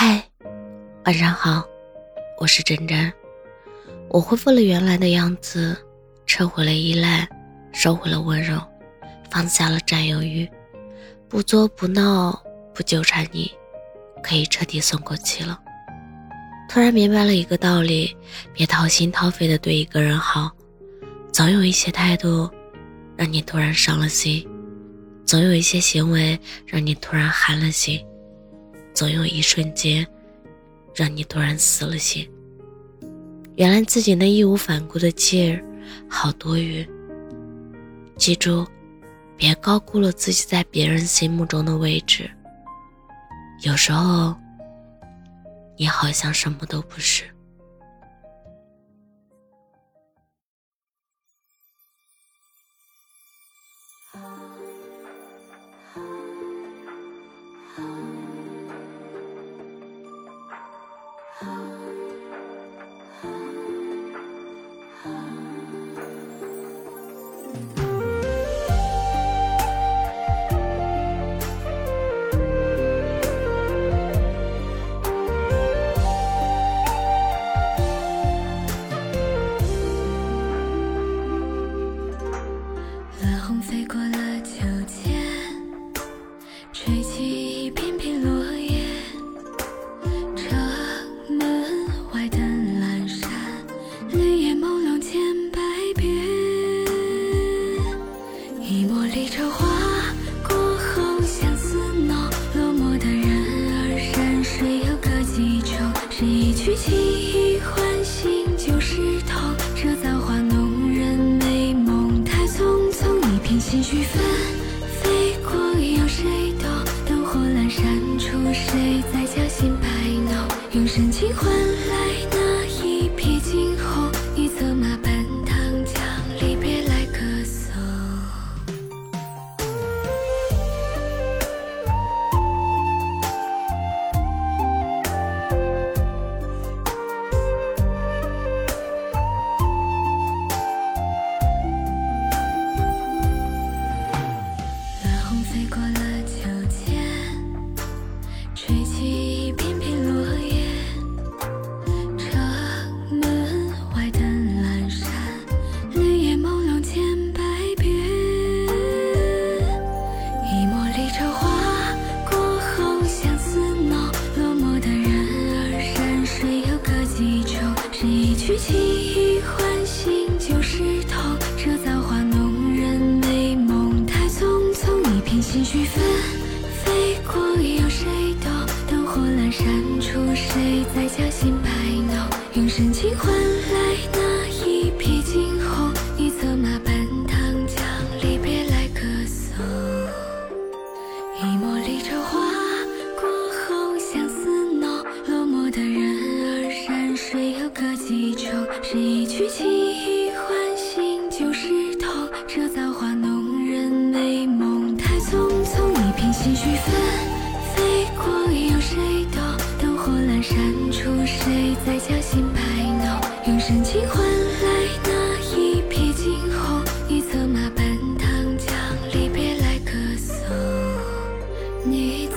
嗨，晚上好，我是真真。我恢复了原来的样子，撤回了依赖，收回了温柔，放下了占有欲，不作不闹，不纠缠你，可以彻底松口气了。突然明白了一个道理：别掏心掏肺的对一个人好，总有一些态度让你突然伤了心，总有一些行为让你突然寒了心。总有一瞬间，让你突然死了心。原来自己那义无反顾的劲儿，好多余。记住，别高估了自己在别人心目中的位置。有时候，你好像什么都不是。啊。红飞过来。一着花过后相思浓，落寞的人儿山水有个几重，是一曲情意唤醒旧时痛，这造化弄人美梦太匆匆，一片心绪纷飞过，有谁懂？灯火阑珊处，谁在将心摆弄？用深情换来。吹过了秋千，吹起一片片落叶。城门外的阑珊，泪眼朦胧千百遍。一抹离愁化过后，相思浓。落寞的人儿，山水又隔几重。是一曲凄欢喜。心绪纷飞过，有谁懂？灯火阑珊处，谁在将心摆弄？用深情换来那一瞥惊鸿，你策马奔腾，将离别来歌颂。一抹离愁花过后，相思浓，落寞的人儿山水有个几重？是一曲记轻轻唤来那一瞥惊鸿你策马奔腾将离别来歌颂。你